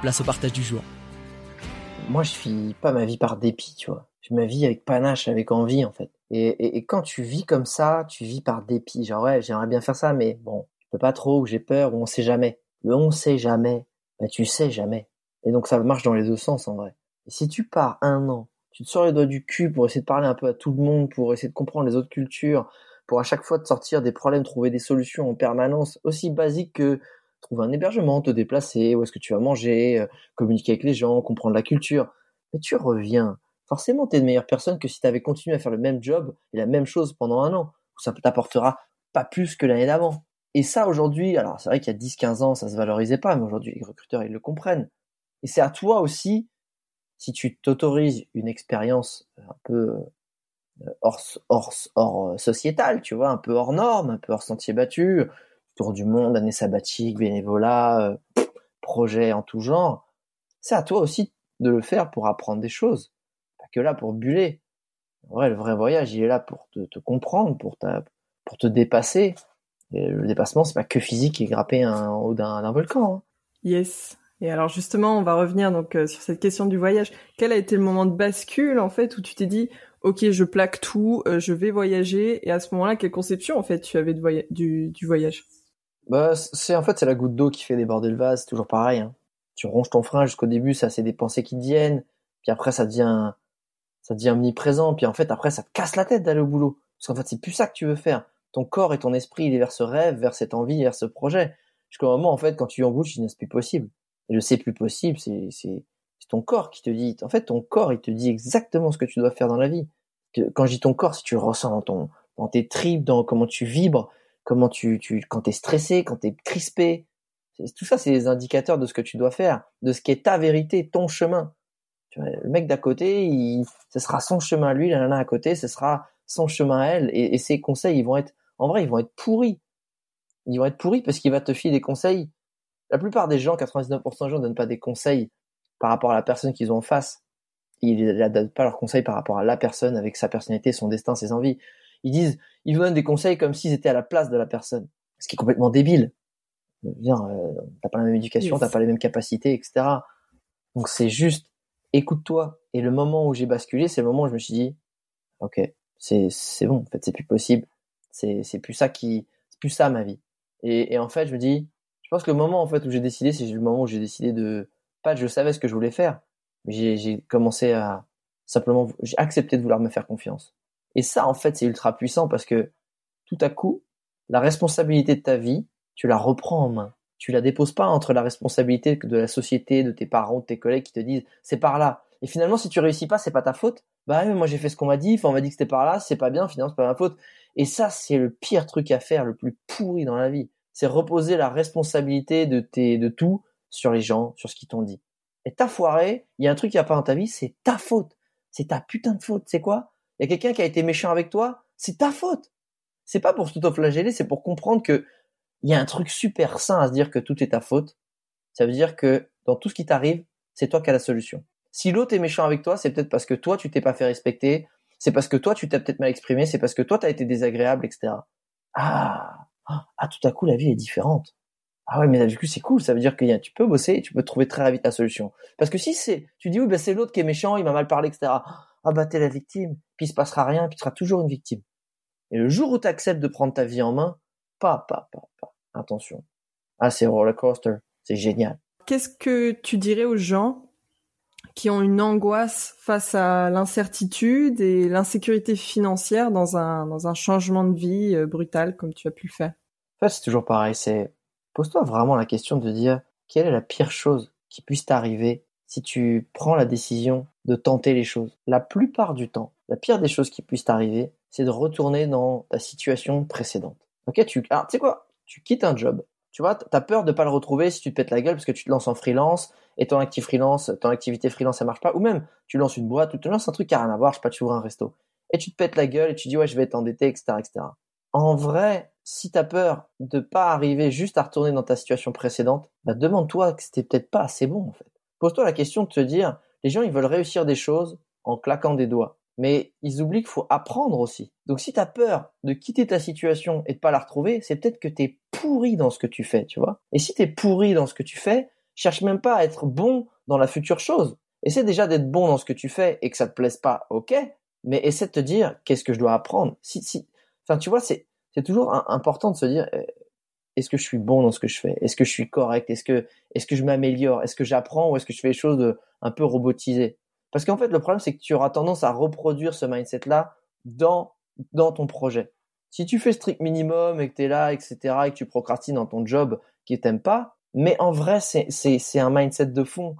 place au partage du jour. Moi, je vis pas ma vie par dépit, tu vois. Je ma vie avec panache, avec envie, en fait. Et, quand tu vis comme ça, tu vis par dépit. Genre, ouais, j'aimerais bien faire ça, mais bon, je peux pas trop, ou j'ai peur, ou on sait jamais. Le on sait jamais, bah tu sais jamais. Et donc ça marche dans les deux sens, en vrai. Et si tu pars un an, tu te sors les doigts du cul pour essayer de parler un peu à tout le monde, pour essayer de comprendre les autres cultures, pour à chaque fois te sortir des problèmes, trouver des solutions en permanence, aussi basiques que trouver un hébergement, te déplacer, où est-ce que tu vas manger, euh, communiquer avec les gens, comprendre la culture. Mais tu reviens. Forcément, tu es une meilleure personne que si tu avais continué à faire le même job et la même chose pendant un an. Ça t'apportera pas plus que l'année d'avant. Et ça, aujourd'hui, alors c'est vrai qu'il y a 10-15 ans, ça se valorisait pas, mais aujourd'hui, les recruteurs, ils le comprennent. Et c'est à toi aussi, si tu t'autorises une expérience un peu euh, hors, hors, hors euh, sociétale, tu vois, un peu hors norme, un peu hors sentier battu, tour du monde, année sabbatique, bénévolat, euh, projet en tout genre, c'est à toi aussi de le faire pour apprendre des choses. Pas que là pour buller. En le vrai voyage, il est là pour te, comprendre, pour, ta, pour te dépasser. Le dépassement, c'est pas que physique et grimper en haut d'un volcan. Hein. Yes. Et alors justement, on va revenir donc euh, sur cette question du voyage. Quel a été le moment de bascule en fait où tu t'es dit, ok, je plaque tout, euh, je vais voyager. Et à ce moment-là, quelle conception en fait tu avais du voyage? Bah, c'est en fait c'est la goutte d'eau qui fait déborder le vase, toujours pareil. Hein. Tu ronges ton frein jusqu'au début, ça c'est des pensées qui te viennent, puis après ça devient ça devient omniprésent, puis en fait après ça te casse la tête d'aller au boulot, parce qu'en fait c'est plus ça que tu veux faire. Ton corps et ton esprit il est vers ce rêve, vers cette envie, vers ce projet. Jusqu'au moment en fait quand tu en bouche, tu dis c'est plus possible. Et le c'est plus possible, c'est c'est ton corps qui te dit. En fait ton corps il te dit exactement ce que tu dois faire dans la vie. Quand je dis ton corps, si tu le ressens dans ton dans tes tripes, dans comment tu vibres, comment tu, tu quand t'es stressé, quand t'es crispé. Tout ça, c'est des indicateurs de ce que tu dois faire, de ce qui est ta vérité, ton chemin. Tu vois, le mec d'à côté, il, ce sera son chemin lui, la nana à côté, ce sera son chemin à elle, et, et ses conseils, ils vont être, en vrai, ils vont être pourris. Ils vont être pourris parce qu'il va te filer des conseils. La plupart des gens, 99% des gens, donnent pas des conseils par rapport à la personne qu'ils ont en face. Ils ne donnent pas leurs conseils par rapport à la personne avec sa personnalité, son destin, ses envies. Ils disent, ils vous donnent des conseils comme s'ils étaient à la place de la personne, ce qui est complètement débile. Bien, euh, t'as pas la même éducation, t'as pas les mêmes capacités, etc. Donc c'est juste, écoute-toi. Et le moment où j'ai basculé, c'est le moment où je me suis dit, ok, c'est c'est bon, en fait, c'est plus possible. C'est c'est plus ça qui, c'est plus ça ma vie. Et, et en fait, je me dis, je pense que le moment en fait où j'ai décidé, c'est le moment où j'ai décidé de, pas je savais ce que je voulais faire, mais j'ai j'ai commencé à simplement, j'ai accepté de vouloir me faire confiance. Et ça, en fait, c'est ultra puissant parce que tout à coup, la responsabilité de ta vie, tu la reprends en main. Tu la déposes pas entre la responsabilité de la société, de tes parents, de tes collègues qui te disent c'est par là. Et finalement, si tu réussis pas, c'est pas ta faute. Bah moi j'ai fait ce qu'on m'a dit, on m'a dit que c'était par là, c'est pas bien, finalement c'est pas ma faute. Et ça, c'est le pire truc à faire, le plus pourri dans la vie. C'est reposer la responsabilité de tes, de tout sur les gens, sur ce qu'ils t'ont dit. Et t'as foiré, il y a un truc qui a pas dans ta vie, c'est ta faute. C'est ta putain de faute. C'est quoi? Il y a quelqu'un qui a été méchant avec toi, c'est ta faute. C'est pas pour se flageller, c'est pour comprendre que il y a un truc super sain à se dire que tout est ta faute. Ça veut dire que dans tout ce qui t'arrive, c'est toi qui as la solution. Si l'autre est méchant avec toi, c'est peut-être parce que toi, tu t'es pas fait respecter, c'est parce que toi, tu t'es peut-être mal exprimé, c'est parce que toi, tu as été désagréable, etc. Ah, ah, tout à coup, la vie est différente. Ah ouais, mais du coup, c'est cool. Ça veut dire que tu peux bosser et tu peux trouver très vite la solution. Parce que si c'est, tu dis oui, ben c'est l'autre qui est méchant, il m'a mal parlé, etc ah bah t'es la victime, puis il se passera rien, puis tu seras toujours une victime. Et le jour où tu acceptes de prendre ta vie en main, pas, pas, pas, pas, attention. Ah, c'est roller coaster. C'est génial. Qu'est-ce que tu dirais aux gens qui ont une angoisse face à l'incertitude et l'insécurité financière dans un, dans un changement de vie euh, brutal comme tu as pu le faire? En fait, c'est toujours pareil. C'est pose-toi vraiment la question de dire quelle est la pire chose qui puisse t'arriver si tu prends la décision de tenter les choses. La plupart du temps, la pire des choses qui puissent t'arriver, c'est de retourner dans ta situation précédente. Ok, tu, alors tu sais quoi, tu quittes un job. Tu vois, t'as peur de pas le retrouver si tu te pètes la gueule parce que tu te lances en freelance et ton activité freelance, ton activité freelance, ça marche pas. Ou même, tu lances une boîte ou tu lances un truc qui a rien à voir, je sais pas, tu ouvres un resto. Et tu te pètes la gueule et tu dis, ouais, je vais t'endetter, etc., etc. En vrai, si t'as peur de pas arriver juste à retourner dans ta situation précédente, bah demande-toi que c'était peut-être pas assez bon, en fait. Pose-toi la question de te dire, les gens, ils veulent réussir des choses en claquant des doigts. Mais ils oublient qu'il faut apprendre aussi. Donc si tu as peur de quitter ta situation et de pas la retrouver, c'est peut-être que tu es pourri dans ce que tu fais, tu vois. Et si tu pourri dans ce que tu fais, cherche même pas à être bon dans la future chose. Essaie déjà d'être bon dans ce que tu fais et que ça te plaise pas, ok. Mais essaie de te dire, qu'est-ce que je dois apprendre? Si, si, enfin, tu vois, c'est, toujours important de se dire, euh, est-ce que je suis bon dans ce que je fais? Est-ce que je suis correct? Est-ce que, est-ce que je m'améliore? Est-ce que j'apprends ou est-ce que je fais des choses un peu robotisées Parce qu'en fait, le problème, c'est que tu auras tendance à reproduire ce mindset-là dans, dans ton projet. Si tu fais strict minimum et que tu es là, etc., et que tu procrastines dans ton job qui t'aime pas, mais en vrai, c'est, c'est, c'est un mindset de fond.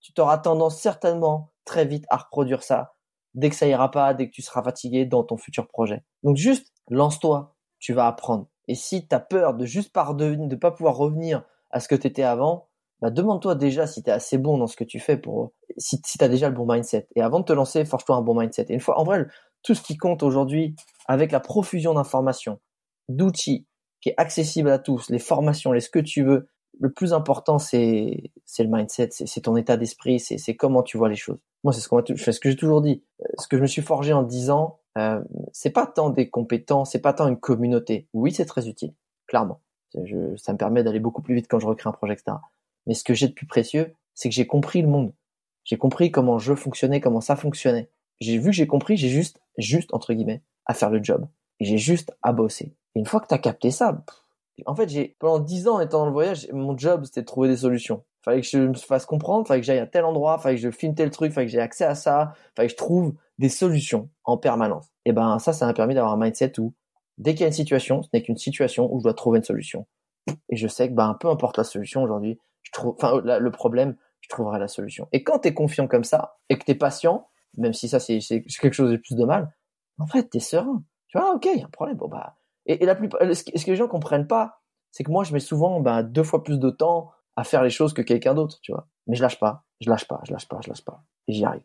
Tu t'auras tendance certainement très vite à reproduire ça dès que ça ira pas, dès que tu seras fatigué dans ton futur projet. Donc juste lance-toi, tu vas apprendre. Et si tu as peur de juste par de pas pouvoir revenir à ce que tu étais avant, bah demande-toi déjà si tu es assez bon dans ce que tu fais pour si, si tu as déjà le bon mindset. Et avant de te lancer, force-toi un bon mindset. Et une fois, en vrai, tout ce qui compte aujourd'hui, avec la profusion d'informations, d'outils qui est accessible à tous, les formations, les ce que tu veux, le plus important c'est c'est le mindset, c'est ton état d'esprit, c'est comment tu vois les choses. Moi, c'est ce ce que j'ai toujours dit, euh, ce que je me suis forgé en 10 ans, euh, c'est pas tant des compétences, c'est pas tant une communauté. Oui, c'est très utile, clairement. Je, ça me permet d'aller beaucoup plus vite quand je recrée un projet, etc. Mais ce que j'ai de plus précieux, c'est que j'ai compris le monde. J'ai compris comment je fonctionnais, comment ça fonctionnait. J'ai vu que j'ai compris, j'ai juste, juste entre guillemets, à faire le job. Et j'ai juste à bosser. Une fois que t'as capté ça, en fait, j'ai pendant dix ans étant dans le voyage, mon job c'était de trouver des solutions. Fallait que je me fasse comprendre, fallait que j'aille à tel endroit, fallait que je filme tel truc, fallait que j'ai accès à ça, fallait que je trouve des solutions en permanence. Et ben ça, ça m'a permis d'avoir un mindset où dès qu'il y a une situation, ce n'est qu'une situation où je dois trouver une solution. Et je sais que ben peu importe la solution aujourd'hui, le problème, je trouverai la solution. Et quand t'es confiant comme ça et que t'es patient, même si ça c'est quelque chose de plus de mal, en fait t'es serein. Tu vois, ok, il y a un problème. Bon bah et, la plupart, ce que les gens comprennent pas, c'est que moi je mets souvent ben, deux fois plus de temps à faire les choses que quelqu'un d'autre, tu vois. Mais je lâche pas, je lâche pas, je lâche pas, je lâche pas. Et j'y arrive.